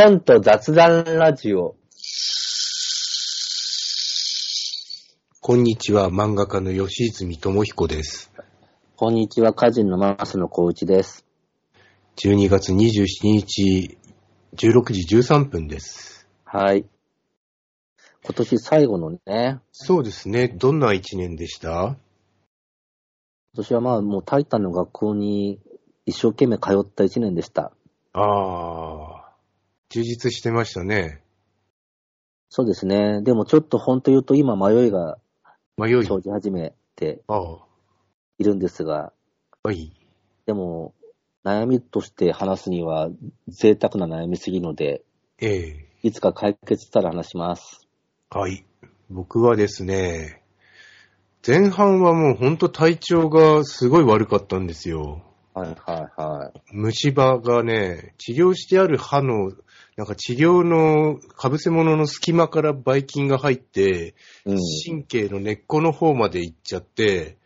本と雑談ラジオ。こんにちは、漫画家の吉泉智彦です。こんにちは、歌人の増野幸一です。12月27日、16時13分です。はい。今年最後のね、今そうですね、どんな一年でした？年はまあもうタイタンの学校に一生懸命通った一年でした。ああ、充実してましたね。そうですね。でもちょっと本当言うと今迷いが迷い。生じ始めているんですが、はい。でも悩みとして話すには贅沢な悩みすぎるので、ええいつか解決したら話します。はい。僕はですね、前半はもうほんと体調がすごい悪かったんですよ。はいはいはい。虫歯がね、治療してある歯の、なんか治療の被せ物の隙間からばい菌が入って、うん。神経の根っこの方まで行っちゃって、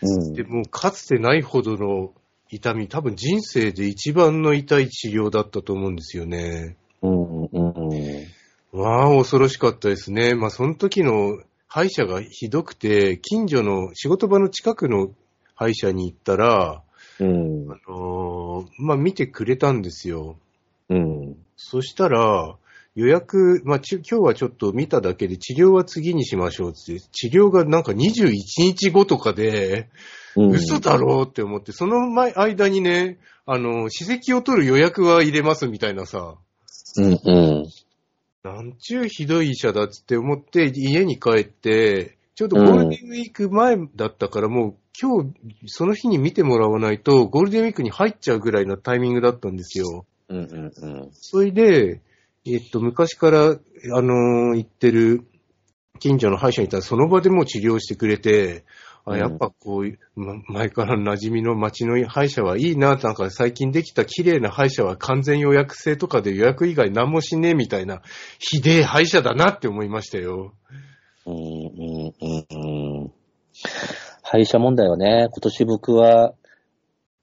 うんで、もうかつてないほどの痛み、多分人生で一番の痛い治療だったと思うんですよね。うんうんうん。わあ、恐ろしかったですね。まあ、その時の歯医者がひどくて、近所の仕事場の近くの歯医者に行ったら、うん。あのーまあ、見てくれたんですよ。うん。そしたら、予約、まあ、ち今日はちょっと見ただけで治療は次にしましょうって、治療がなんか21日後とかで、うん。嘘だろうって思って、その前、間にね、あの、歯石を取る予約は入れますみたいなさ、うんうん。なんちゅうひどい医者だっつって思って、家に帰って、ちょうどゴールデンウィーク前だったから、もう今日、その日に見てもらわないと、ゴールデンウィークに入っちゃうぐらいのタイミングだったんですよ。うんうんうん。それで、えっと、昔から、あのー行ってる近所の歯医者にいたら、その場でもう治療してくれて、あ、うんやっぱこういう、ま前から馴染みの町の歯医者はいいな、なんか最近できた綺麗な歯医者は完全予約制とかで予約以外何もしねえみたいな、ひでえ歯医者だなって思いましたよ。うんうんうんうん。歯医者問題はね、今年僕は、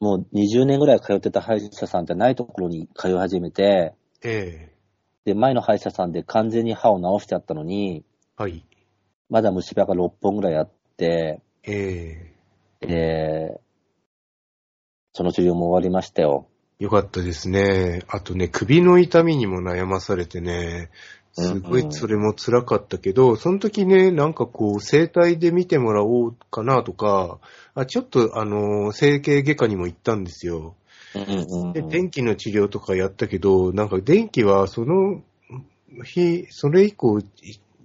もう20年ぐらい通ってた歯医者さんってないところに通い始めて、ええで、前の歯医者さんで完全に歯を治してあったのに、はい。まだ虫歯が6本ぐらいあって、ええで、その治療も終わりましたよ。よかったですね。あとね、首の痛みにも悩まされてね、すごいそれも辛かったけど、その時ね、なんかこう、整体で見てもらおうかなとか、あちょっとあの、整形外科にも行ったんですよ。で、電気の治療とかやったけど、なんか電気はその日、それ以降、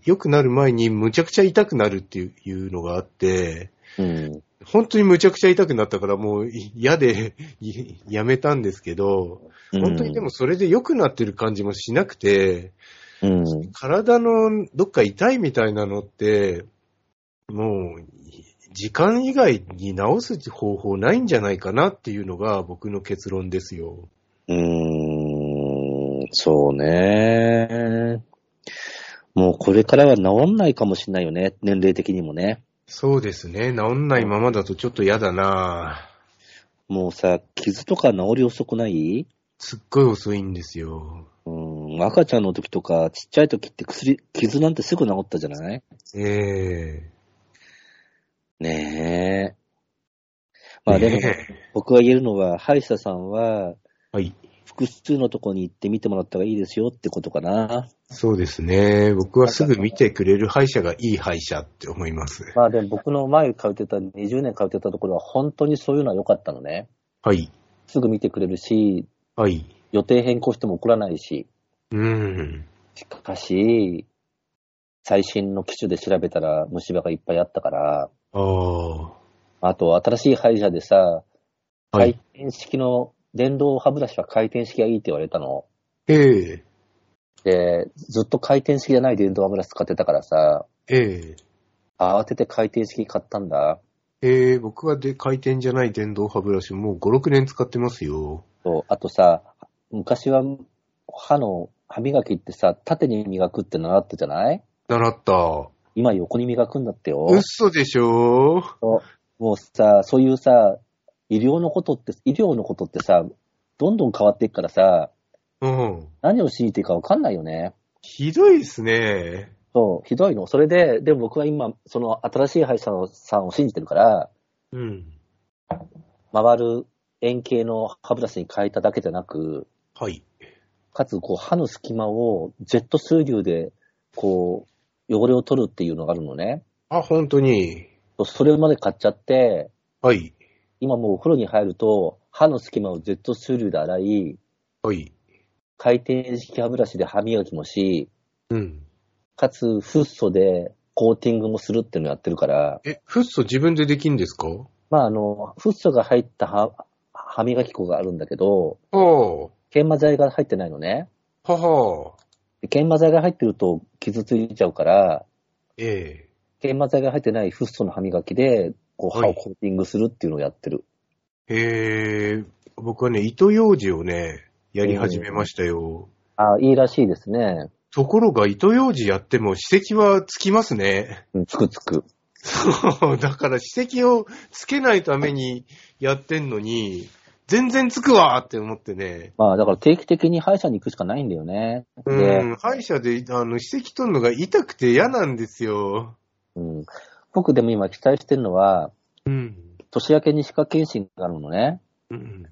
良くなる前にむちゃくちゃ痛くなるっていうのがあって、うん。本当にむちゃくちゃ痛くなったからもう嫌でいやめたんですけど、本当にでもそれで良くなってる感じもしなくて、うん。体のどっか痛いみたいなのって、もう、時間以外に治す方法ないんじゃないかなっていうのが僕の結論ですよ。うーん、そうね。もうこれからは治んないかもしれないよね。年齢的にもね。そうですね。治んないままだとちょっと嫌だなもうさ、傷とか治り遅くない？すっごい遅いんですよ。うん、赤ちゃんの時とか、ちっちゃい時って薬、傷なんてすぐ治ったじゃない？えねえ。えまあでも、ね僕が言えるのは、歯医者さんは、はい。複数のとこに行って見てもらった方がいいですよってことかな。そうですね。僕はすぐ見てくれる歯医者がいい歯医者って思います。まあでも僕の前通ってた、20年通ってたところは本当にそういうのは良かったのね。はい。すぐ見てくれるし、はい。予定変更しても怒らないし。うん。しかし、最新の機種で調べたら虫歯がいっぱいあったから、ああ。あと新しい歯医者でさ、回はい。転式の電動歯ブラシは回転式がいいって言われたの。ええで、ずっと回転式じゃない電動歯ブラシ使ってたからさ、ええ慌てて回転式買ったんだ。ええ僕はで回転じゃない電動歯ブラシもう5、6年使ってますよ。そうあとさ、昔は歯の歯磨きってさ、縦に磨くって習ったじゃない？習った。今横に磨くんだってよ。嘘でしょ？もうさ、そういうさ、医療のことって、医療のことってさ、どんどん変わっていくからさ、うん。何を信じていいかわかんないよね。ひどいですね。そう、ひどいの。それで、でも僕は今、その新しい歯医者さんを信じてるから、うん。回る円形の歯ブラシに変えただけじゃなく、はい。かつ、こう、歯の隙間をジェット水流で、こう、汚れを取るっていうのがあるのね。あ、本当に。それまで買っちゃって、はい。今もうお風呂に入ると、歯の隙間をジェット水流で洗い、はい。回転式歯ブラシで歯磨きもし、うん。かつ、フッ素でコーティングもするっていうのをやってるから、え、フッ素自分でできんですか？まあ、あの、フッ素が入った歯歯磨き粉があるんだけど、は研磨剤が入ってないのね。あ。はは。で研磨剤が入ってると傷ついちゃうから、ええ研磨剤が入ってないフッ素の歯磨きで、こう歯はいをコーティングするっていうのをやってる。へえ、僕はね、糸ようじをね、やり始めましたよ。ああ、いいらしいですね。ところが糸ようじやっても歯石はつきますね。うんつくつく。そう、だから歯石をつけないためにやってんのに、全然つくわって思ってね。まあ、だから定期的に歯医者に行くしかないんだよね。うで、ん、歯医者で、あの、歯石取るのが痛くて嫌なんですよ。うん、僕でも今期待してるのは、うん。年明けに歯科検診があるのね。うん。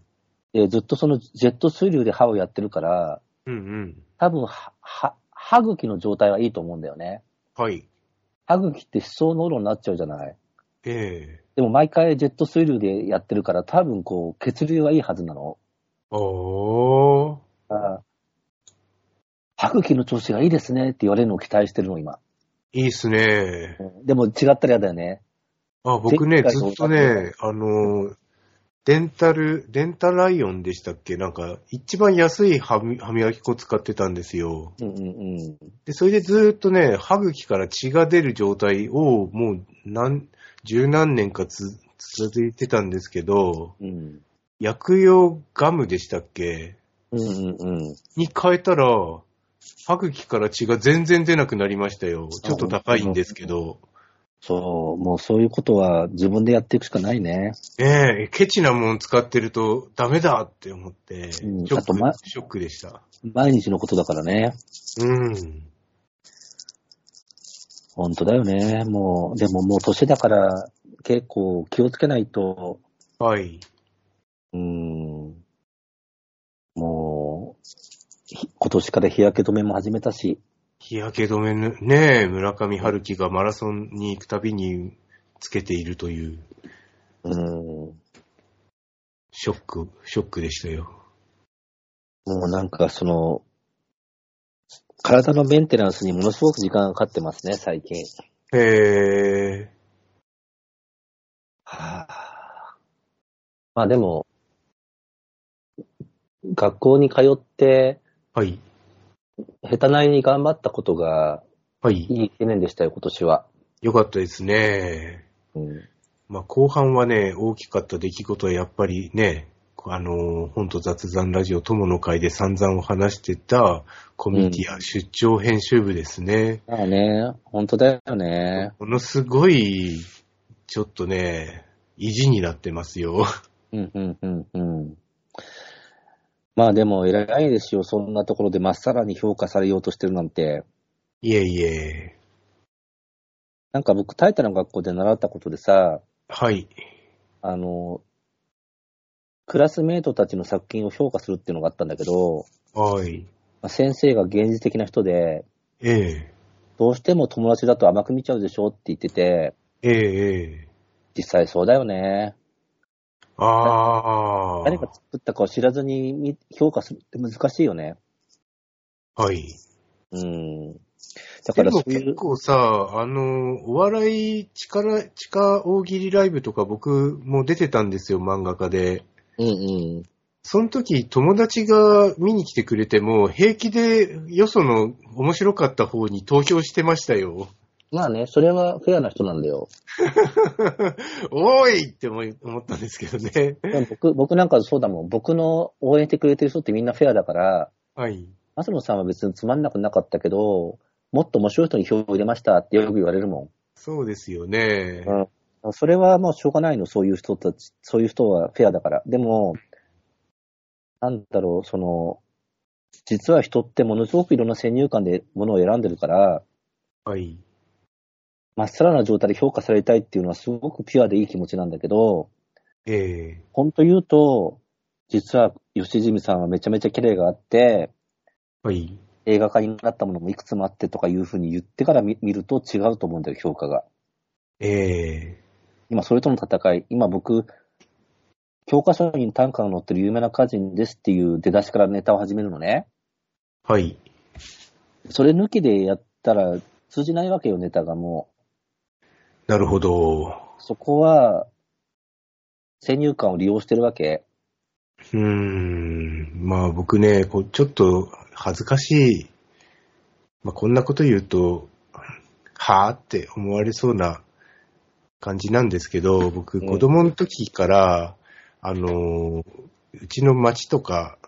で、ずっとそのジェット水流で歯をやってるから、うんうん。多分、は、は、歯茎の状態はいいと思うんだよね。はい。歯茎って歯槽膿漏になっちゃうじゃない。ええでも毎回ジェット水流でやってるから、多分こう、血流はいいはずなの。おー。あ歯茎の調子がいいですねって言われるのを期待してるの、今。いいっすね。でも違ったら嫌だよね。あ、僕ね、ずっとね、あの、デンタル、デンタライオンでしたっけ？なんか、一番安い歯磨き粉使ってたんですよ。うんうんうん。で、それでずっとね、歯茎から血が出る状態を、もう、何、十何年かつ続いてたんですけど、うん。薬用ガムでしたっけ？うんうんうん。に変えたら、歯茎から血が全然出なくなりましたよ。ちょっと高いんですけど。そう、もうそういうことは自分でやっていくしかないね。ねえ、ケチなもん使ってるとダメだって思って、うんショック、あとまショックでした。毎日のことだからね。うん。本当だよね。もう、でももう年だから結構気をつけないと、はい。うーん、もう、ひ今年から日焼け止めも始めたし、日焼け止めぬ、ねえ、村上春樹がマラソンに行くたびにつけているという、うーん、ショック、ショックでしたよ。もうなんかその、体のメンテナンスにものすごく時間がかかってますね、最近。へえ、はあ、まあでも、学校に通って、はい。下手なりに頑張ったことがはい。いい一年でしたよ、今年は。よかったですね。うん、まあ、後半はね、大きかった出来事はやっぱりね、あの、本と雑談ラジオ友の会で散々お話してたコミュニティや出張編集部ですね。まあね、本当だよね。ものすごい、ちょっとね、意地になってますよ。うん、うん、うん、うん。まあでも偉いですよ、そんなところでまっさらに評価されようとしてるなんて。いえいえ。なんか僕、タイタの学校で習ったことでさ、はい。あの、クラスメートたちの作品を評価するっていうのがあったんだけど、はい。まあ先生が現実的な人で、ええ。どうしても友達だと甘く見ちゃうでしょって言ってて、ええ、ええ。実際そうだよね。ああ。誰が作ったかを知らずに見評価するって難しいよね。はい。うん。だでからそういう、構さ、あの、お笑い力、地下大喜利ライブとか僕も出てたんですよ、漫画家で。うんうん。その時友達が見に来てくれても、平気でよその面白かった方に投票してましたよ。まあね、それはフェアな人なんだよ。おいって思い思ったんですけどね。でも僕、僕なんかそうだもん。僕の応援してくれてる人ってみんなフェアだから、はい。マ野さんは別につまんなくなかったけど、もっと面白い人に票を入れましたってよく言われるもそうですよね。ん。うん。それはもうしょうがないの、そういう人たち、そういう人はフェアだから。でも、なんだろう、その、実は人ってものすごくいろんな先入観でものを選んでるから、はい。まっさらな状態で評価されたいっていうのはすごくピュアでいい気持ちなんだけど、ええ本当言うと、実は吉住さんはめちゃめちゃ綺麗があって、はい。映画化になったものもいくつもあってとかいうふうに言ってから見見ると違うと思うんだよ、評価が。ええ今、それとの戦い。今僕、教科書に短歌が載ってる有名な歌人ですっていう出だしからネタを始めるのね。はい。それ抜きでやったら通じないわけよ、ネタがもなるほど。う。そこは、先入観を利用してるわけ。うーん。まあ僕ね、こうちょっと恥ずかしい。まあこんなこと言うと、はぁって思われそうな感じなんですけど、僕うん子供の時から、あの、うちの町とか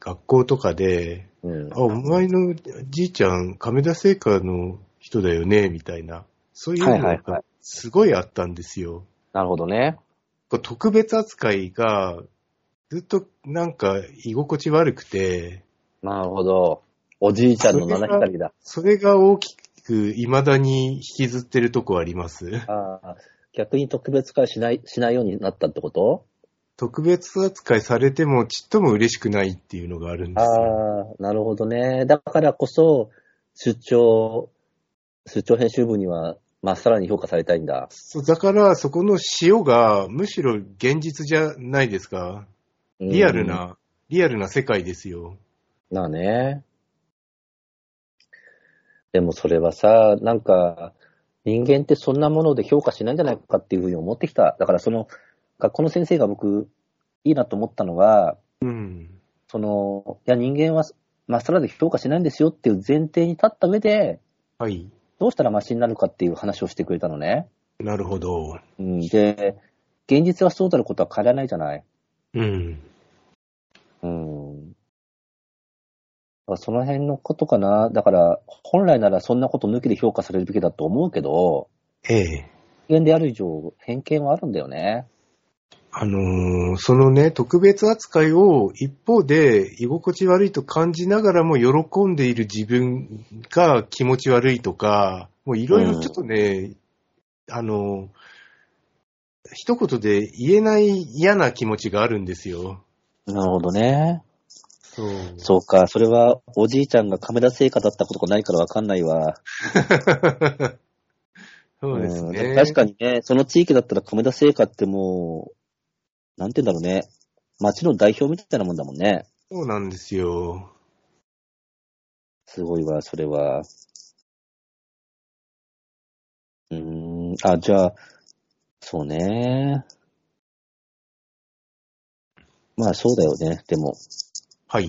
学校とかで、うんあ、。お前のじいちゃん、亀田製菓の人だよね、みたいな。そういうのがはいはいはいすごいあったんですよ。なるほどね。特別扱いがずっとなんか居心地悪くて、なるほど。おじいちゃんの七光だ。それが大きく未だに引きずってるとこあります。ああ、逆に特別化しない、しないようになったってこと？特別扱いされてもちっとも嬉しくないっていうのがあるんですよ。ああ、なるほどね。だからこそ、出張、出張編集部には、まっさらに評価されたいんだ。そうだからそこの塩がむしろ現実じゃないですか。リアルうん。な、リアルな世界ですよ。なあね。でもそれはさ、なんか、人間ってそんなもので評価しないんじゃないかっていうふうに思ってきた。だからその、学校の先生が僕、いいなと思ったのが、うん。その、いや人間はまっさらで評価しないんですよっていう前提に立った上で、はい。どうしたらマシになるかっていう話をしてくれたのね。なるほど。うん、で、現実はそうなることは変えられないじゃない。うん。うん。その辺のことかな。だから、本来ならそんなこと抜きで評価されるべきだと思うけど、ええ。人間である以上、偏見はあるんだよね。あのーそのね、特別扱いを一方で居心地悪いと感じながらも喜んでいる自分が気持ち悪いとか、もういろいろちょっとね、あのー一言で言えない嫌な気持ちがあるんですよ。なるほどね。そう。そうか、それはおじいちゃんがカメラ製菓だったことがないからわかんないわ。そうですうんね。確かにね、その地域だったら亀田製菓ってもう、なんて言うんだろうね。町の代表みたいなもんだもんね。そうなんですよ。すごいわ、それは。うーん、あ、じゃあ、そうね。まあそうだよね。でも、はい。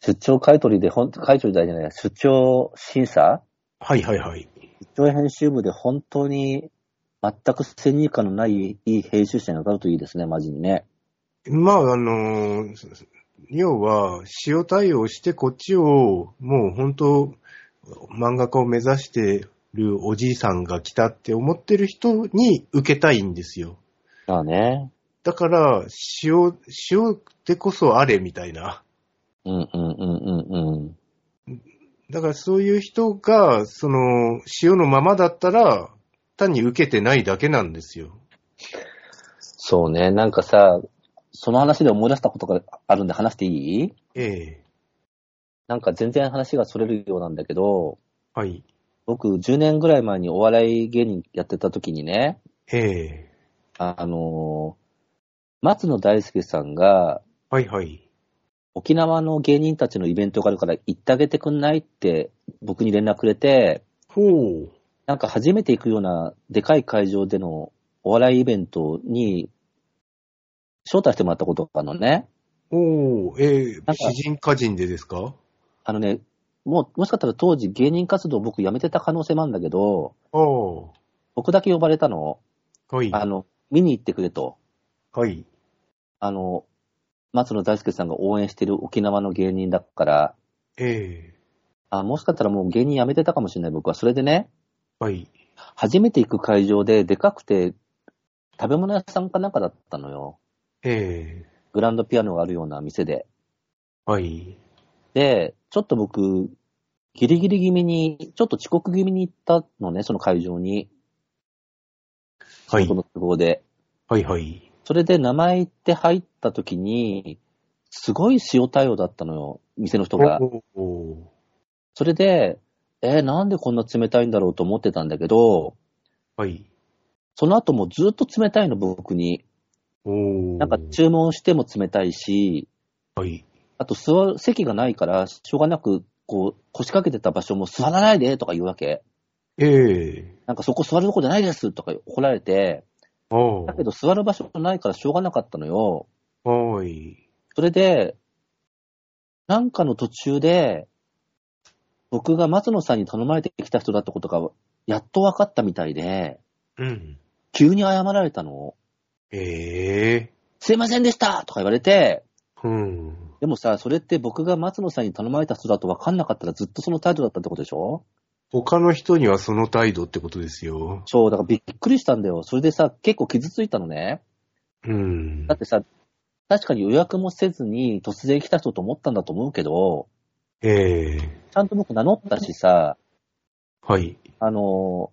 出張買取で、ほん買取じゃない、出張審査？はいはいはい。出張編集部で本当に全く先入観のないいい編集者に当たるといいですね、マジにね。まあ、あのー要は、塩対応してこっちを、もう本当、漫画家を目指してるおじいさんが来たって思ってる人に受けたいんですよ。まあね。だから、塩、塩でこそあれみたいな。うんうんうんうんうん。だからそういう人が、その、塩のままだったら、単に受けてないだけなんですよ。そうね、なんかさ、その話で思い出したことがあるんで話していい？ええなんか全然話がそれるようなんだけど、はい。僕10年ぐらい前にお笑い芸人やってた時にね、ええあのー松野大輔さんがはいはい。沖縄の芸人たちのイベントがあるから行ってあげてくんないって僕に連絡くれて、ほう。なんか初めて行くようなでかい会場でのお笑いイベントに招待してもらったことがあるのね。おー、ええなんか詩人歌人でですか？あのね、もう、もしかしたら当時芸人活動僕辞めてた可能性もあるんだけど、ああ。僕だけ呼ばれたの。はい。あの、見に行ってくれと。はい。あの、松野大輔さんが応援してる沖縄の芸人だから、ええあ、もしかしたらもう芸人辞めてたかもしれない僕は。それでね、はい。初めて行く会場ででかくて、食べ物屋さんかなんかだったのよ。ええグランドピアノがあるような店で。はい。で、ちょっと僕、ギリギリ気味に、ちょっと遅刻気味に行ったのね、その会場に。はいそ。の都合で。はいはい。それで名前言って入った時に、すごい塩対応だったのよ、店の人が。それで、えーなんでこんな冷たいんだろうと思ってたんだけど、はい。その後もずっと冷たいの、僕に。なんか注文しても冷たいし、はい。あと座る席がないから、しょうがなく、こう、腰掛けてた場所も座らないでとか言うわけ。ええなんかそこ座るとこじゃないですとか怒られて。だけど座る場所ないからしょうがなかったのよ。はい。それで、なんかの途中で、僕が松野さんに頼まれてきた人だってことが、やっと分かったみたいで、うん。急に謝られたの。ええすいませんでしたとか言われて、うん。でもさ、それって僕が松野さんに頼まれた人だと分かんなかったらずっとその態度だったってことでしょ？他の人にはその態度ってことですよ。そう、だからびっくりしたんだよ。それでさ、結構傷ついたのね。うんだっ。てさ、確かに予約もせずに突然来た人と思ったんだと思うけど、ええちゃんと僕名乗ったしさ、はい。あの、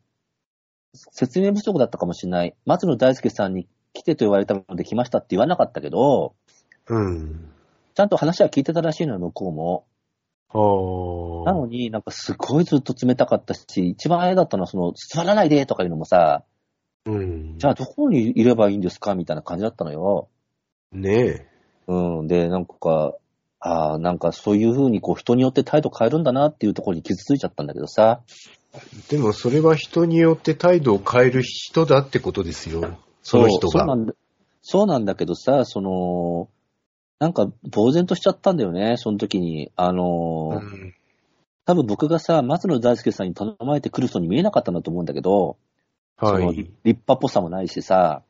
説明不足だったかもしれない。松野大輔さんに来てと言われたので来ましたって言わなかったけど、うん。ちゃんと話は聞いてたらしいのよ、向こうも。ああ。なのになんかすごいずっと冷たかったし、一番嫌だったのはその、座らないでとかいうのもさ、うん。じゃあどこにいればいいんですかみたいな感じだったのよ。ねえ。うん。で、なんか、ああ、なんかそういうふうにこう人によって態度変えるんだなっていうところに傷ついちゃったんだけどさ。でもそれは人によって態度を変える人だってことですよ。その人が。そうなんだ。そうなんだけどさ、その、なんか呆然としちゃったんだよね、その時に。あの、うん多分僕がさ、松野大輔さんに頼まれてくる人に見えなかったんだと思うんだけど、はい。立派っぽさもないしさ、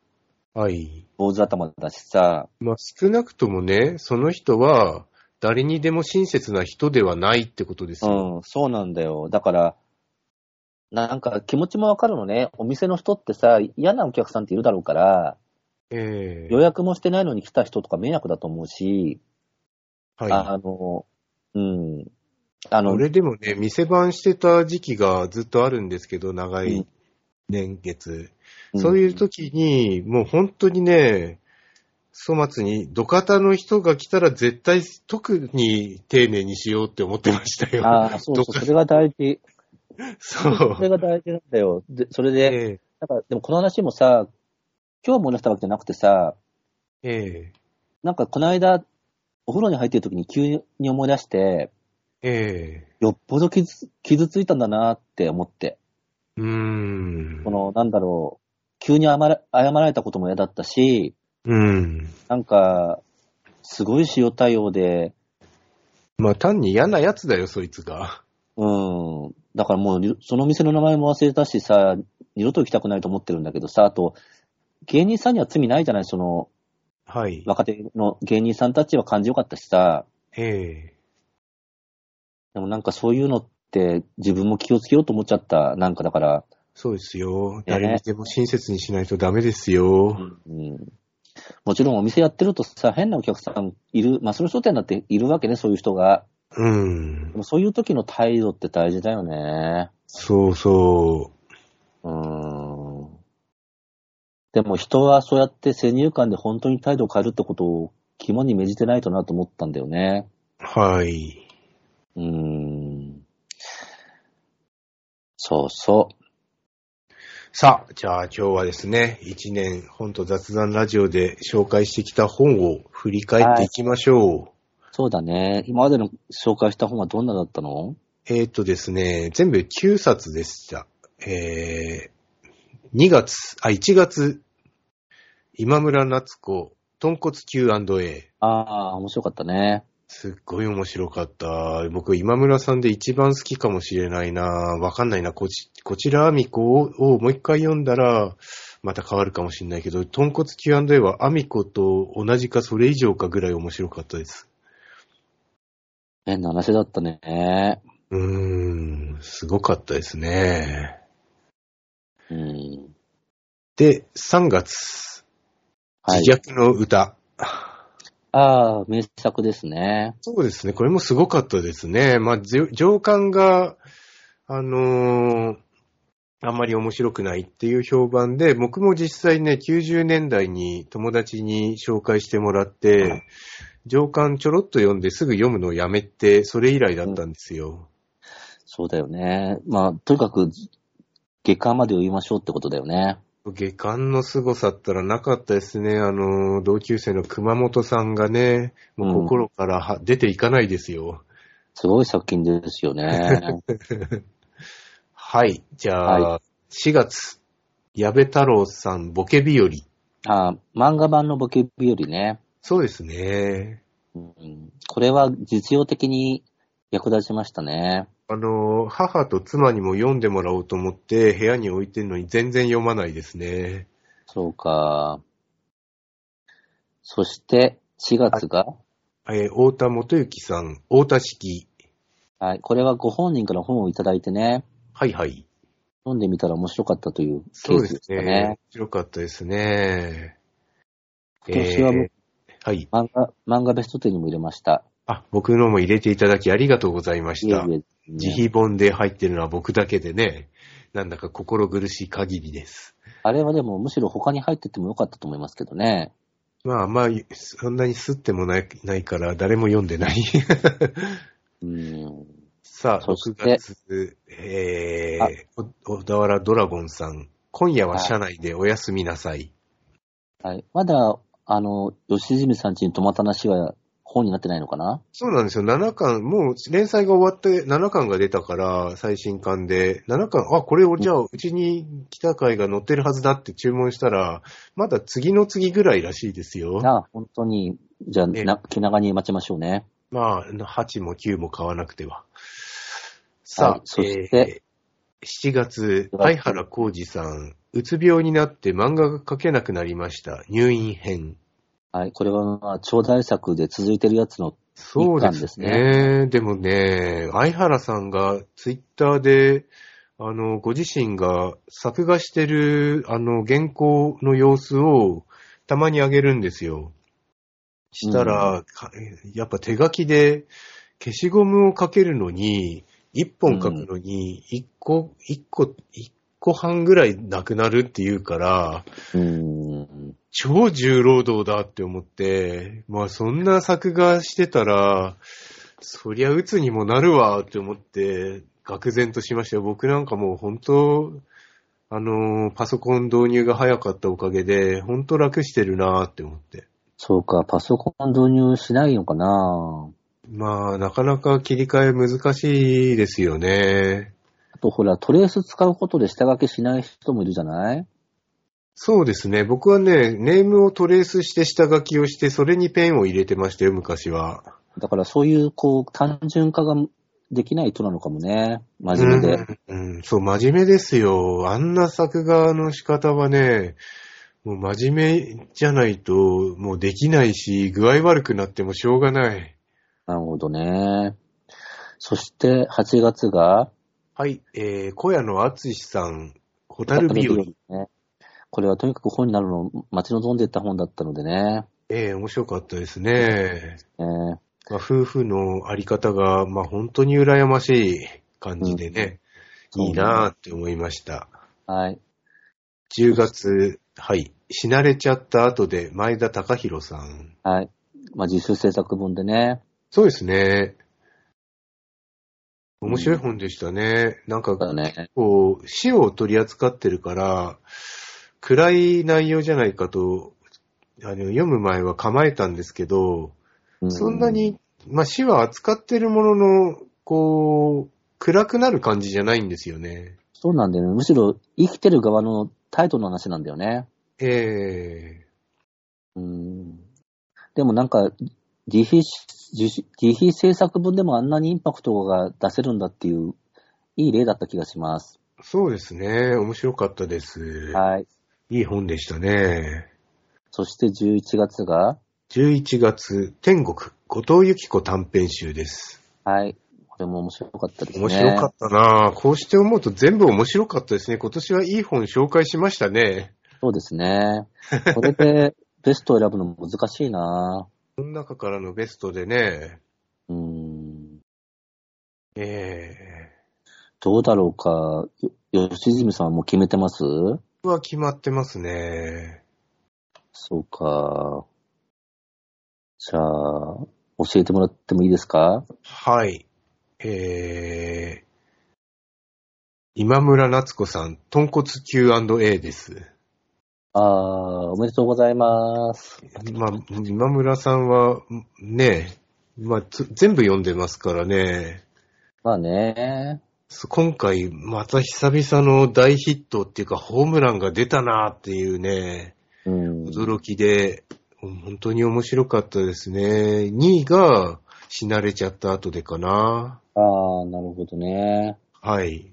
はい。坊主頭だしさ、まあ、少なくともね、その人は、誰にでも親切な人ではないってことですよ。うん、そうなんだよ。だから、なんか気持ちもわかるのね。お店の人ってさ、嫌なお客さんっているだろうから、ええ予約もしてないのに来た人とか迷惑だと思うし、はあの、うん。あい。の、俺でもね、店番してた時期がずっとあるんですけど、長いうん年月。んそういう時に、もう本当にね、粗末に、土方の人が来たら絶対、特に丁寧にしようって思ってましたよ。ああ、そうそう、それが大事。そそれう。が大事なんだよ。で、それで、えなんか、でもこの話もさ、今日思い出したわけじゃなくてさ、ええなんかこの間、お風呂に入ってる時に急に思い出して、ええよっぽど傷傷ついたんだなって思って。うーんこ。の、なんだろう、急に謝ら謝られたことも嫌だったし、うん。なんか、すごい塩対応で、まあ単に嫌なやつだよ、そいつが。うん。だからもうに、その店の名前も忘れたしさ、二度と行きたくないと思ってるんだけどさ、あと、芸人さんには罪ないじゃないその、はい。若手の芸人さんたちは感じよかったしさ、ええでもなんかそういうのって自分も気をつけようと思っちゃった。なんかだから、そうですよ。誰にでも親切にしないとダメですよ。うん、もちろんお店やってるとさ、変なお客さんいる、まあその商店だっているわけね、そういう人が。うんで。もそういう時の態度って大事だよね。そうそうーん。でも人はそうやって先入観で本当に態度を変えるってことを肝に銘じてないとなと思ったんだよね。う。はい。うーん。そうそう。さあ、じゃあ今日はですね、一年本と雑談ラジオで紹介してきた本を振り返っていきましょう。そうだね。今までの紹介した本はどんなだったの？えっ、とですね、全部9冊でした。えー、2月、あ、1月、今村夏子、豚骨 Q&A。ああ、面白かったね。すっごい面白かった。僕、今村さんで一番好きかもしれないな。わかんないな。こち、こちらアミコををもう一回読んだら、また変わるかもしれないけど、豚骨 Q&A はアミコと同じかそれ以上かぐらい面白かったです。変な話だったね。うーん、すごかったですね。うん。で、3月、はい自。虐の歌。ああ、名作ですね。そうですね。これもすごかったですね。まあ、上巻が、あのーあんまり面白くないっていう評判で、僕も実際ね、90年代に友達に紹介してもらって、上巻ちょろっと読んですぐ読むのをやめて、それ以来だったんですよ。そうだよね。まあ、とにかく、月間まで読みましょうってことだよね。下巻の凄さったらなかったですね。あの、同級生の熊本さんがね、もう心からは、出ていかないですよ。すごい作品ですよね。はい。じゃあ、は4月、矢部太郎さん、ボケ日和。あ漫画版のボケ日和ね。そうですね。うん、これは実用的に役立ちましたね。あの、母と妻にも読んでもらおうと思って部屋に置いてるのに全然読まないですね。そうか。そして、4月が、えー太田元幸さん、太田式。はい、これはご本人から本をいただいてね、はいはい。読んでみたら面白かったというケそうでースですすかね。ね面。白かったですね。今年はえーはい。漫画、漫画ベスト10にも入れました。あ、僕のも入れていただきありがとうございました。いえいえ自費本で入ってるのは僕だけでね、なんだか心苦しい限りです。あれはでもむしろ他に入っててもよかったと思いますけどね。まあまあ、そんなに吸ってもないないから誰も読んでない。うん。さあ、6そして月、えー、お小田原ドラゴンさん、今夜は車内でお休みなさい。はい。まだ、あの、吉住さん家に泊まった話は本になってないのかな？そうなんですよ。7巻、もう連載が終わって7巻が出たから、最新巻で、7巻、あ、これをじゃあ、うちに来た回が載ってるはずだって注文したら、まだ次の次ぐらいらしいですよ。あ本当に、じゃあ、気長に待ちましょうね。まあ、8も9も買わなくては。さあ、はいそしてえー7月、相原浩二さん、うつ病になって漫画が描けなくなりました。入院編。はい。これは、まあ、超大作で続いてるやつの、そうですね。でもね、相原さんがツイッターで、あの、ご自身が作画してる、あの、原稿の様子をたまに上げるんですよ。したら、かやっぱ手書きで消しゴムをかけるのに、一本書くのに、一個、一個、一個半ぐらいなくなるっていうから、うーん。超重労働だって思って、まあそんな作画してたら、そりゃ鬱にもなるわって思って、愕然としましたよ。僕なんかもう本当、あのーパソコン導入が早かったおかげで、本当楽してるなって思って。そうか、パソコン導入しないのかなまあ、なかなか切り替え難しいですよね。あとほら、トレース使うことで下書きしない人もいるじゃない？そうですね。僕はね、ネームをトレースして下書きをして、それにペンを入れてましたよ、昔は。だからそういう、こう、単純化ができない人なのかもね。真面目で。うん、うんそう、真面目ですよ。あんな作画の仕方はね、もう真面目じゃないと、もうできないし、具合悪くなってもしょうがない。なるほどね。そして、8月が、はい、えー、小屋の厚さん、ホタル日和。ね。これはとにかく本になるのを待ち望んでいた本だったのでね。えー、面白かったですね。えーまあ、夫婦のあり方が、まあ、本当に羨ましい感じでね、うんいいなーって思いました。はい。10月、はい、死なれちゃった後で前田隆弘さん。はい。まあ、自主制作本でね。そうですね。面白い本でしたね。なんか、そうだね。こう、死を取り扱ってるから、暗い内容じゃないかと、あの、読む前は構えたんですけど、うそんなに、まあ、死は扱ってるものの、こう、暗くなる感じじゃないんですよね。そうなんだよね。むしろ生きてる側のタイトルの話なんだよね。ええうん。でもなんか、自費、制作分でもあんなにインパクトが出せるんだっていう、いい例だった気がします。そうですね。面白かったです。はい。いい本でしたね。そして11月が、11月、天国、後藤由紀子短編集です。はい。これも面白かったですね。面白かったなぁ。こうして思うと全部面白かったですね。今年はいい本紹介しましたね。そうですね。これでベストを選ぶの難しいなその中からのベストでね、うーん。えどうだろうか。よ吉住さんはもう決めてます？ー、は決まってますね。そうか。じゃあ、教えてもらってもいいですか？はい。えー、今村夏子さん、豚骨 Q&A です。ああ、おめでとうございます。まあ、今村さんは、ね、まあ、つ全部読んでますからね。まあね。そ今回、また久々の大ヒットっていうか、ホームランが出たなっていうね、うん。驚きで、本当に面白かったですね。2位が死なれちゃった後でかな。ああ、なるほどね。はい。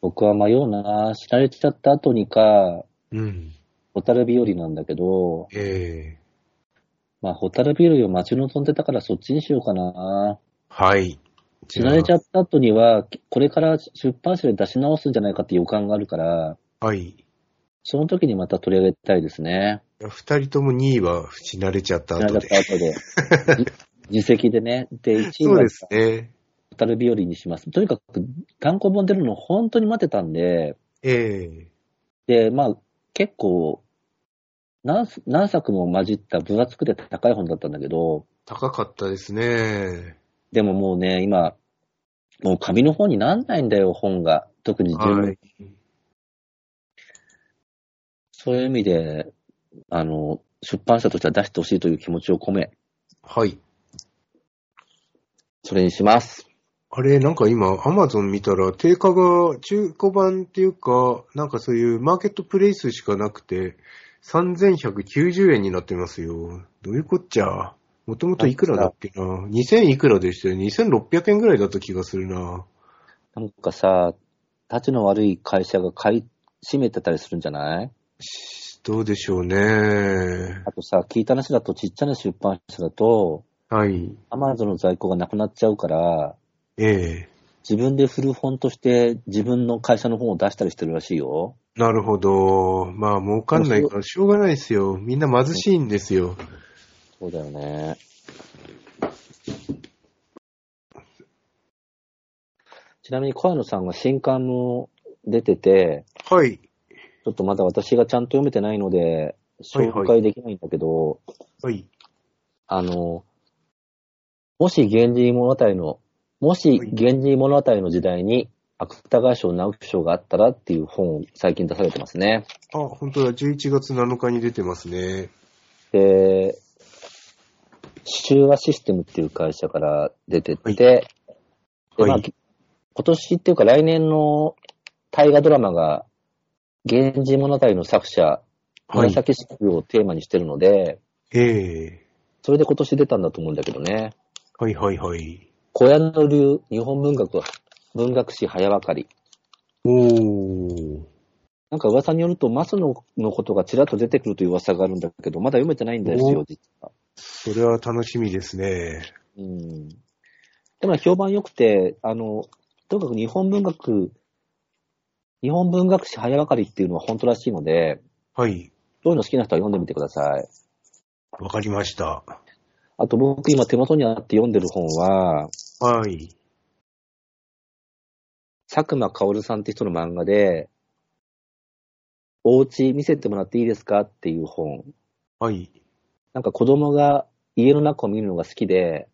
僕は迷うな。知られちゃった後にか、うん。ホタル日和なんだけど、ええまあ、ホタル日和を待ち望んでたからそっちにしようかな。はい。知られちゃっった後には、これから出版社で出し直すんじゃないかって予感があるから、はい。その時にまた取り上げたいですね。二人とも2位は死なれちゃった知ら後で。れちゃった後で。じ 自責でね。で、1位はそうですね。ホタル日和にします。とにかく、単行本出るの本当に待ってたんで、えで、まあ、結構、何す何作も混じった分厚くて高い本だったんだけど、高かったですね。でももうね、今、もう紙の本になんないんだよ、本が。特に自分、はい。そういう意味で、あの、出版社としては出してほしいという気持ちを込め、はい。それにします。あれ、なんか今、アマゾン見たら、定価が中古版っていうか、なんかそういうマーケットプレイスしかなくて、3190円になってますよ。どういうこっちゃ？もともといくらだっけな ?2000 いくらでしたよ。2600円ぐらいだった気がするな。なんかさ、立ちの悪い会社が買い占めてたりするんじゃない？しどうでしょうね。あとさ、聞いた話だとちっちゃな出版社だと、はい。アマゾンの在庫がなくなっちゃうから、ええ自分で古本として自分の会社の本を出したりしてるらしいよ。なるほど。まあ、儲かんないからしょうがないですよ。みんな貧しいんですよ。そうだよね。ちなみに小野さんが新刊も出てて、はい。ちょっとまだ私がちゃんと読めてないので、はいはい紹介できないんだけど、はい。あの、もし源氏物語の、もし源氏物語の時代に芥川賞、直木賞があったらっていう本を最近出されてますね。あ、本当だ。11月7日に出てますね。で、中和システムっていう会社から出てて、はいでまあはい今年っていうか来年の大河ドラマが、源氏物語の作者、はい。紫式部をテーマにしてるので、ええそれで今年出たんだと思うんだけどね。はいはいはい。小屋の流日本文学文学史早わかり。おー。なんか噂によると、マスののことがちらっと出てくるという噂があるんだけど、まだ読めてないんですよお、実は。それは楽しみですね。うん。でも評判良くて、あの、とにかく日本文学、日本文学史早わかりっていうのは本当らしいので、はい。そういうの好きな人は読んでみてください。わかりました。あと僕今手元にあって読んでる本は、はい。佐久間薫さんって人の漫画で、お家見せてもらっていいですか？っていう本。はい。なんか子供が家の中を見るのが好きで、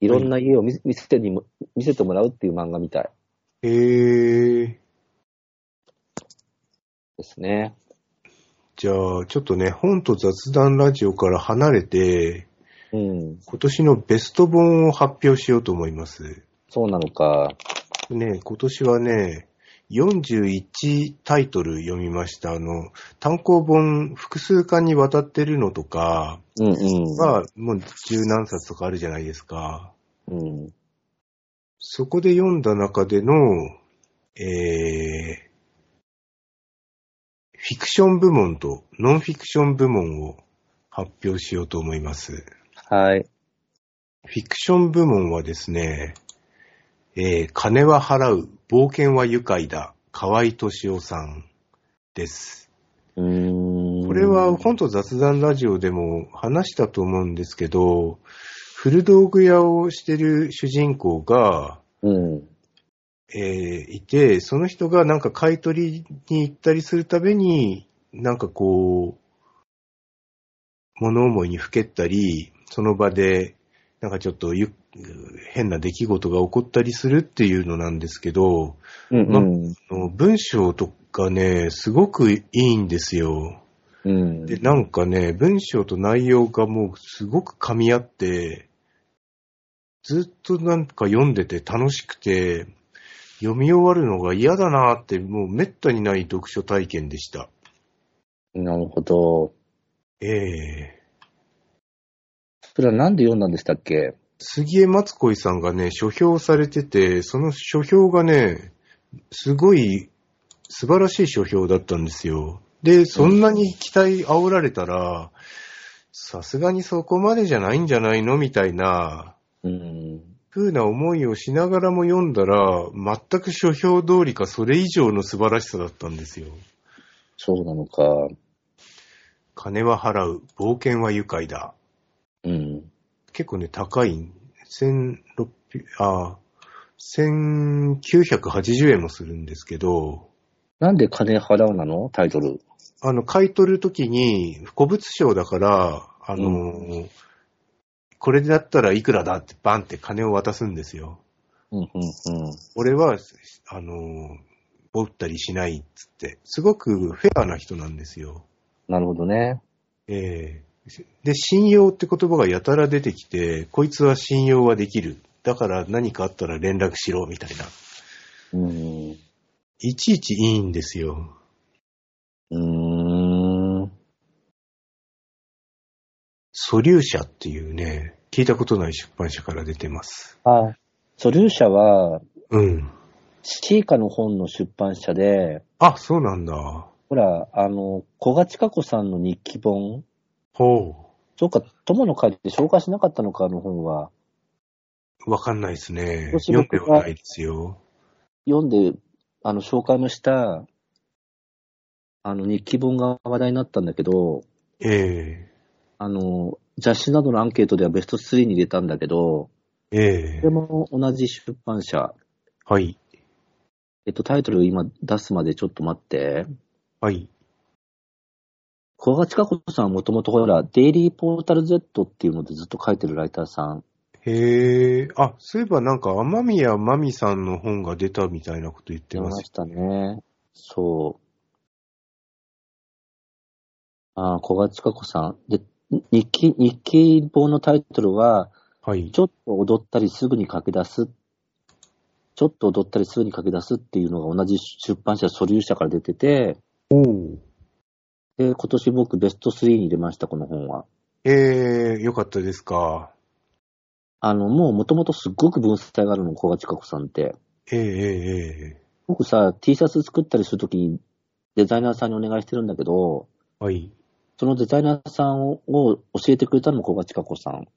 いろんな家を見見せてにも見せてもらうっていう漫画みたいえー。ですね。じゃあ、ちょっとね、本と雑談ラジオから離れて、うん。今年のベスト本を発表しようと思います。そうなのか。ね、今年はね、41タイトル読みました。あの、単行本複数巻にわたってるのとかうんうん。は、もう十何冊とかあるじゃないですか。うん。そこで読んだ中での、えー、フィクション部門とノンフィクション部門を発表しようと思います。はい。フィクション部門はですね、えー、金は払う、冒険は愉快だ、河合敏夫さんです。うーん。ここれは本と雑談ラジオでも話したと思うんですけど、古道具屋をしてる主人公が、うん。えーいて、その人がなんか買い取りに行ったりするたびに、なんかこう、物思いにふけったり、その場で、なんかちょっとゆ変な出来事が起こったりするっていうのなんですけど、うんうん。あの文章とかね、すごくいいんですよ。うん。で、なんかね、文章と内容がもうすごく噛み合って、ずっとなんか読んでて楽しくて、読み終わるのが嫌だなって、もうめったにない読書体験でした。なるほど。ええそれはなんで読んだんでしたっけ？杉江松恋さんがね、書評されてて、その書評がね、すごい素晴らしい書評だったんですよ。で、そんなに期待煽られたら、さすがにそこまでじゃないんじゃないの？みたいな、うん。風な思いをしながらも読んだら、全く書評通りかそれ以上の素晴らしさだったんですよ。そうなのか。金は払う、冒険は愉快だ。うん。結構ね、高い。1600、あ、1980円もするんですけど、なんで金払うなの？タイトル。あの、買い取るときに、古物商だから、あの、これだったらいくらだってバンって金を渡すんですよ。うん、うん、うん。俺は、あの、ぼったりしないっつって、すごくフェアな人なんですよ。なるほどね。ええで、信用って言葉がやたら出てきて、こいつは信用はできる。だから何かあったら連絡しろ、みたいな。うん。いちいちいいんですよ。うーん。素粒社っていうね、聞いたことない出版社から出てます。あ、素粒社は、うん。シーカの本の出版社で、あ、そうなんだ。ほら、あの、小賀千佳子さんの日記本ほそうか、友の会で紹介しなかったのか、あの本は。う。わかんないですね。もし読ん僕がではないですよ。読んで、あの、紹介もした、あの、日記本が話題になったんだけど、えあの、雑誌などのアンケートではベスト3に入れたんだけど、えええこれも同じ出版社。はい。えっと、タイトル今出すまでちょっと待って。はい。小賀千佳子さんはもともとほら、デイリーポータル Z っていうのでずっと書いてるライターさん。へえ、あ、そういえばなんか、天宮まみさんの本が出たみたいなこと言ってま。出ますしたね。そう。ああ、小賀千佳子さん。で、日記、日記本のタイトルは、はい。ちょっと踊ったりすぐに書き出す。ちょっと踊ったりすぐに書き出すっていうのが同じ出版社、素粒社から出てて、おうで、今年僕ベスト3に入れました、この本は。ええよかったですか。あの、もう元々すっごく文才があるの、小賀千佳子さんって。えええええ僕さ、T シャツ作ったりするときにデザイナーさんにお願いしてるんだけど、えはい。そのデザイナーさんをを教えてくれたのも小賀千佳子さん。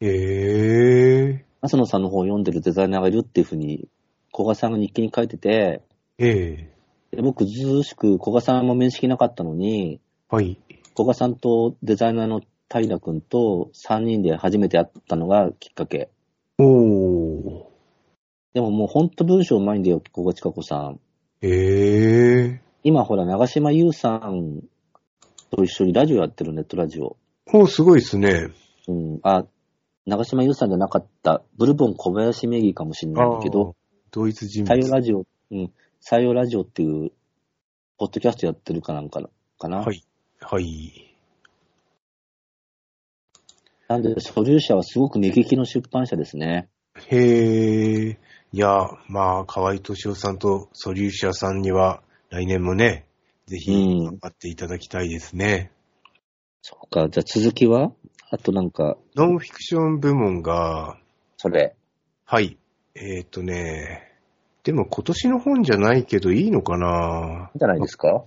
ええ浅野さんの本を読んでるデザイナーがいるっていうふうに、小賀さんが日記に書いてて、ええで僕ずうしく小賀さんも面識なかったのに、はい。小賀さんとデザイナーの平君と3人で初めて会ったのがきっかけ。おー。でももうほんと文章うまいんだよ、小賀千佳子さん。ええ今ほら、長島優さんと一緒にラジオやってるネットラジオ。おすごいですね。うん、あ、長島優さんじゃなかった、ブルボン小林名義かもしれないんだけど、同一人採用物。ラジオ、うん、採用ラジオっていう、ポッドキャストやってるかなんかなかな。はい。はい。なんで、素粒社はすごく目利きの出版社ですね。へえ。いや、まあ、河合敏夫さんとソリューシャさんには、来年もね、ぜひ、うん頑張っていただきたいですね。そうか、じゃあ続きは？あとなんか、ノンフィクション部門が、それ。はい。えっ、とね、でも今年の本じゃないけどいいのかな？いいんじゃないですか？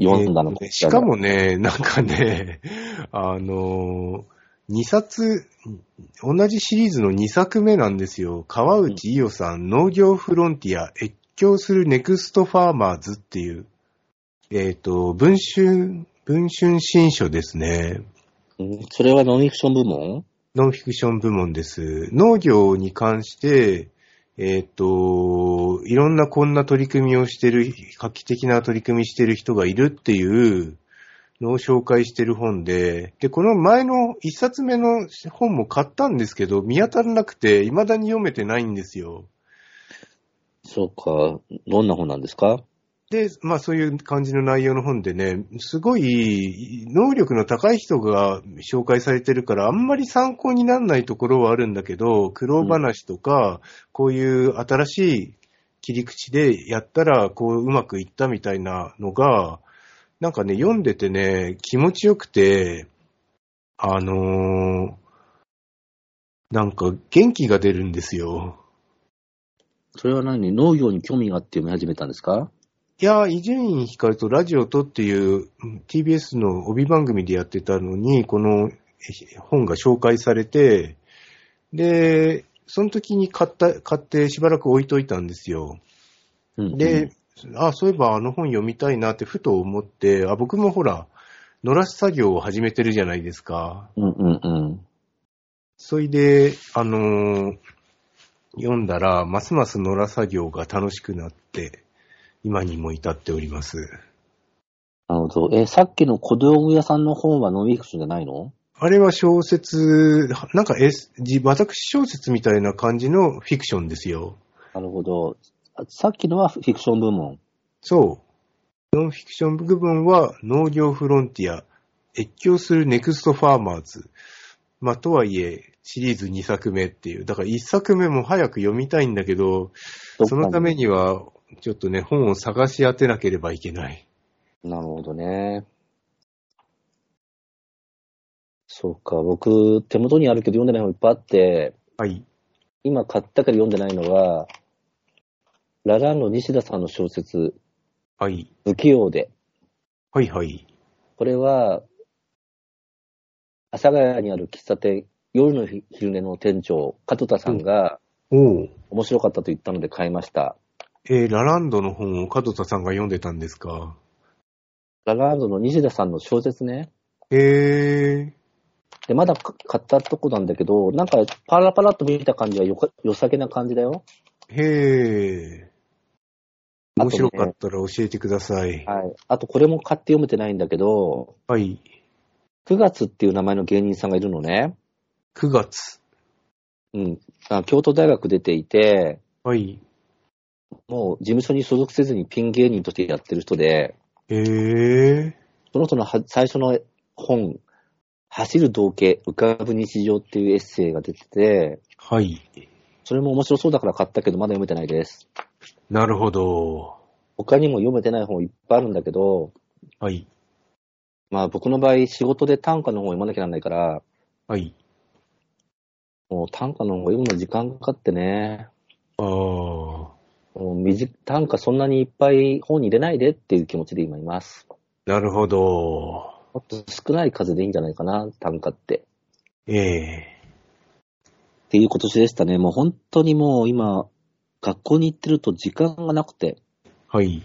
読んだのえーしかもね、なんかね、あのー、2冊、同じシリーズの2作目なんですよ。川内イオさん、農業フロンティア、越境するネクストファーマーズっていう、えっ、と、文春文春新書ですね。うん。それはノンフィクション部門？ノンフィクション部門です。農業に関して、えっ、と、いろんなこんな取り組みをしてる、画期的な取り組みしてる人がいるっていうのを紹介してる本で、で、この前の一冊目の本も買ったんですけど、見当たらなくて、未だに読めてないんですよ。そうか。どんな本なんですか？で、まあそういう感じの内容の本でね、すごい能力の高い人が紹介されてるから、あんまり参考にならないところはあるんだけど、苦労話とか、こういう新しい切り口でやったら、こううまくいったみたいなのが、なんかね、読んでてね、気持ちよくて、あのーなんか元気が出るんですよ。それは何？農業に興味があって読み始めたんですか？いや、伊集院光とラジオとっていううん TBS の帯番組でやってたのに、このえ本が紹介されて、で、その時に買った、買ってしばらく置いといたんですよ。うんで、あ、そういえばあの本読みたいなってふと思って、あ、僕もほら、野良作業を始めてるじゃないですか。うんうんうん。それで、あのー読んだら、ますます野良作業が楽しくなって、今にも至っております。なるほど。え、さっきの小道具屋さんの本はノンフィクションじゃないの？あれは小説、なんか、S、じ私小説みたいな感じのフィクションですよ。なるほど。あさっきのはフィクション部門。そう。ノンフィクション部門は農業フロンティア、越境するネクストファーマーズ。まあ、とはいえ、シリーズ2作目っていう。だから1作目も早く読みたいんだけど、そのためには、ちょっとね、本を探し当てなければいけない。なるほどね。そうか。僕、手元にあるけど読んでない本いっぱいあって、はい。今買ったけど読んでないのは、ラランド西田さんの小説、はい。不器用で。はいはい。これは、阿佐ヶ谷にある喫茶店、夜の昼寝の店長、加藤田さんがおう。面白かったと言ったので買いました。えーラランドの本を門田さんが読んでたんですか？ラランドの西田さんの小説ね。へえで、まだか買ったとこなんだけど、なんかパラパラっと見た感じはよか良さげな感じだよ。へえ。面白かったら教えてください。はい。あとこれも買って読めてないんだけど、はい。9月っていう名前の芸人さんがいるのね。9月。うん。あ京都大学出ていて、はい。もう事務所に所属せずにピン芸人としてやってる人で、へえ。その人のは最初の本、走る道化浮かぶ日常っていうエッセイが出てて、はい。それも面白そうだから買ったけどまだ読めてないです。なるほど。他にも読めてない本いっぱいあるんだけど、はい。まあ僕の場合仕事で短歌の本を読まなきゃならないから、はい。もう短歌の本を読むの時間かかってね、ああ。短短歌そんなにいっぱい本に入れないでっていう気持ちで今います。なるほど。もっと少ない数でいいんじゃないかな、短歌って。ええっていう今年でしたね。もう本当にもう今、学校に行ってると時間がなくて、はい。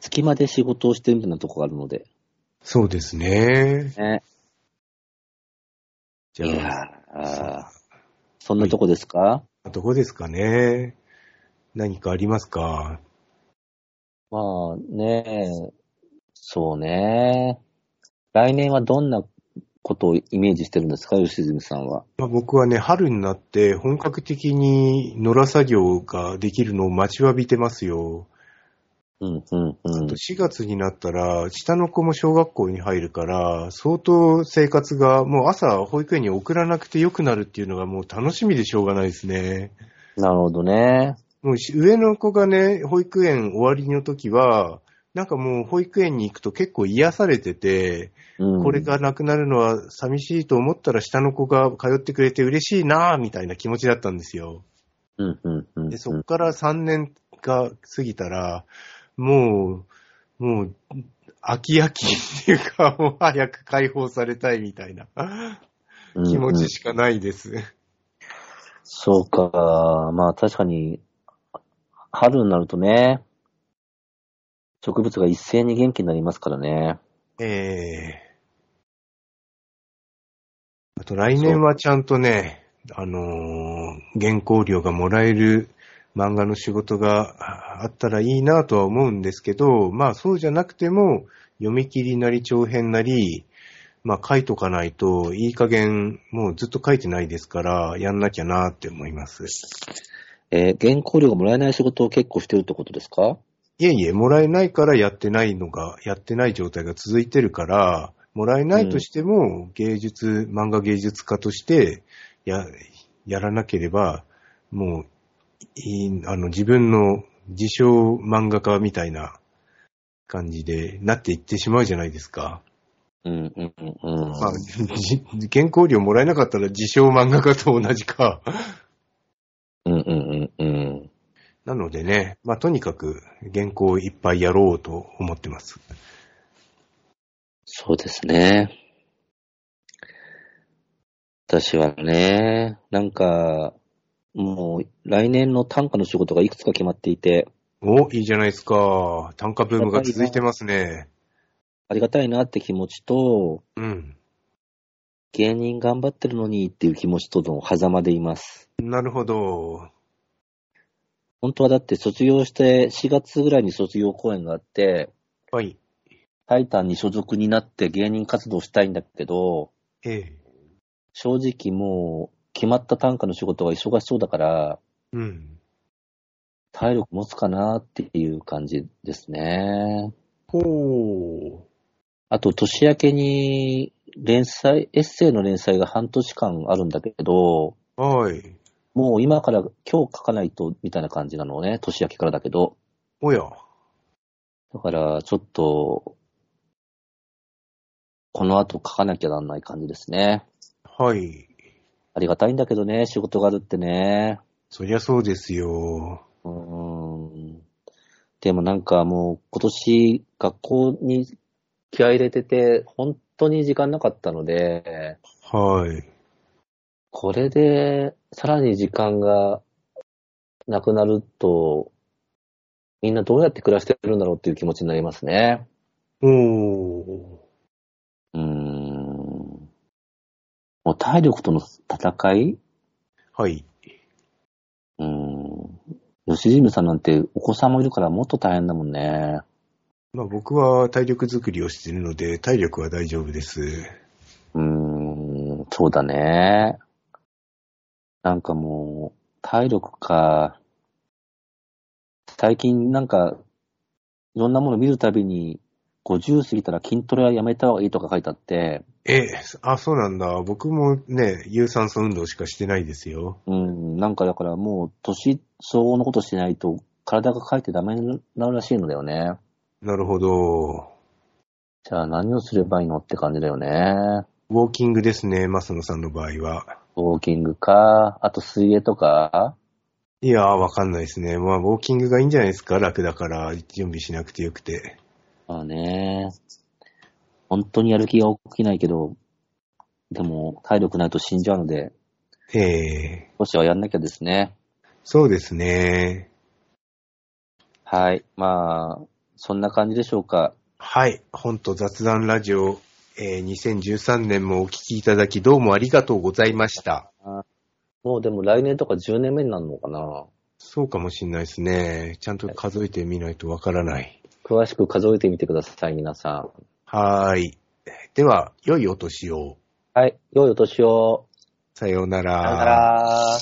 隙間で仕事をしてるみたいなとこがあるので。そうですね。ね。じいやゃあ、ーそんなとこですか、どこですかね。何かありますか？まあね、そうね。来年はどんなことをイメージしてるんですか、吉住さんは。まあ、僕はね、春になって本格的に野良作業ができるのを待ちわびてますよ。うん、うん、うん。4月になったら、下の子も小学校に入るから、相当生活が、もう朝保育園に送らなくてよくなるっていうのがもう楽しみでしょうがないですね。なるほどね。もうし上の子がね、保育園終わりの時は、なんかもう保育園に行くと結構癒されてて、うん、これがなくなるのは寂しいと思ったら下の子が通ってくれて嬉しいなぁ、みたいな気持ちだったんですよ。うん、うん、うん。で、そっから3年が過ぎたら、もう、もう、飽き飽きっていうか、もう早く解放されたいみたいなうん気持うんちしかないです。そうか。まあ確かに、春になるとね、植物が一斉に元気になりますからね。ええあと来年はちゃんとね、あのー原稿料がもらえる漫画の仕事があったらいいなとは思うんですけど、まあそうじゃなくても、読み切りなり長編なり、まあ書いとかないといい加減もうずっと書いてないですから、やんなきゃなって思います。えー原稿料がもらえない仕事を結構してるってことですか？いえいえ、もらえないからやってないのが、やってない状態が続いてるから、もらえないとしても、芸術、漫画芸術家として、や、やらなければ、もう、あの、自分の自称漫画家みたいな感じでなっていってしまうじゃないですか。うん、うん、うん。うんまあ、じ 原稿料もらえなかったら自称漫画家と同じか。うん、うん、うん、うん。なのでね、まあ、とにかく原稿をいっぱいやろうと思ってます。そうですね。私はね、なんか、もう来年の単価の仕事がいくつか決まっていて、お、いいじゃないですか。単価ブームが続いてますね。ありがたいなって気持ちと、うん。芸人頑張ってるのにっていう気持ちとの狭間でいます。なるほど。本当はだって卒業して4月ぐらいに卒業公演があって、はい。タイタンに所属になって芸人活動したいんだけど、ええ。正直もう決まった単価の仕事が忙しそうだから、うん。体力持つかなっていう感じですね。ほう。あと年明けに連載、エッセイの連載が半年間あるんだけど、はい。もう今から今日書かないとみたいな感じなのね、年明けからだけど。おや。だからちょっと、この後書かなきゃなんない感じですね。はい。ありがたいんだけどね、仕事があるってね。そりゃそうですよ。うーん。でもなんかもう今年学校に気合い入れてて、本当に時間なかったので、はい。これでさらに時間がなくなると、みんなどうやって暮らしてるんだろうっていう気持ちになりますね。おー。うーん。もう体力との戦い？はい。うーん。吉住さんなんてお子さんもいるからもっと大変だもんね。まあ僕は体力作りをしているので、体力は大丈夫です。うーん、そうだね。なんかもう、体力か。最近なんか、いろんなもの見るたびに、50過ぎたら筋トレはやめた方がいいとか書いてあって、え、あ、そうなんだ。僕もね、有酸素運動しかしてないですよ。うん、なんかだからもう、年相応のことしないと、体が書いてダメになるらしいのだよね。なるほど。じゃあ何をすればいいのって感じだよね。ウォーキングですね、マスノさんの場合は。ウォーキングか、あと水泳とか、いやー、わかんないですね。まあ、ウォーキングがいいんじゃないですか？楽だから、準備しなくてよくて。まあね、本当にやる気が起きないけど、でも体力ないと死んじゃうので、ええ少しはやんなきゃですね。そうですね。はい。まあ、そんな感じでしょうか？はい。本と雑談ラジオ、えー2013年もお聞きいただきどうもありがとうございました。もうでも来年とか10年目になるのかな？そうかもしんないですね。ちゃんと数えてみないとわからない。詳しく数えてみてください、皆さん。はーい。では、良いお年を。はい。良いお年を。さようなさよなら。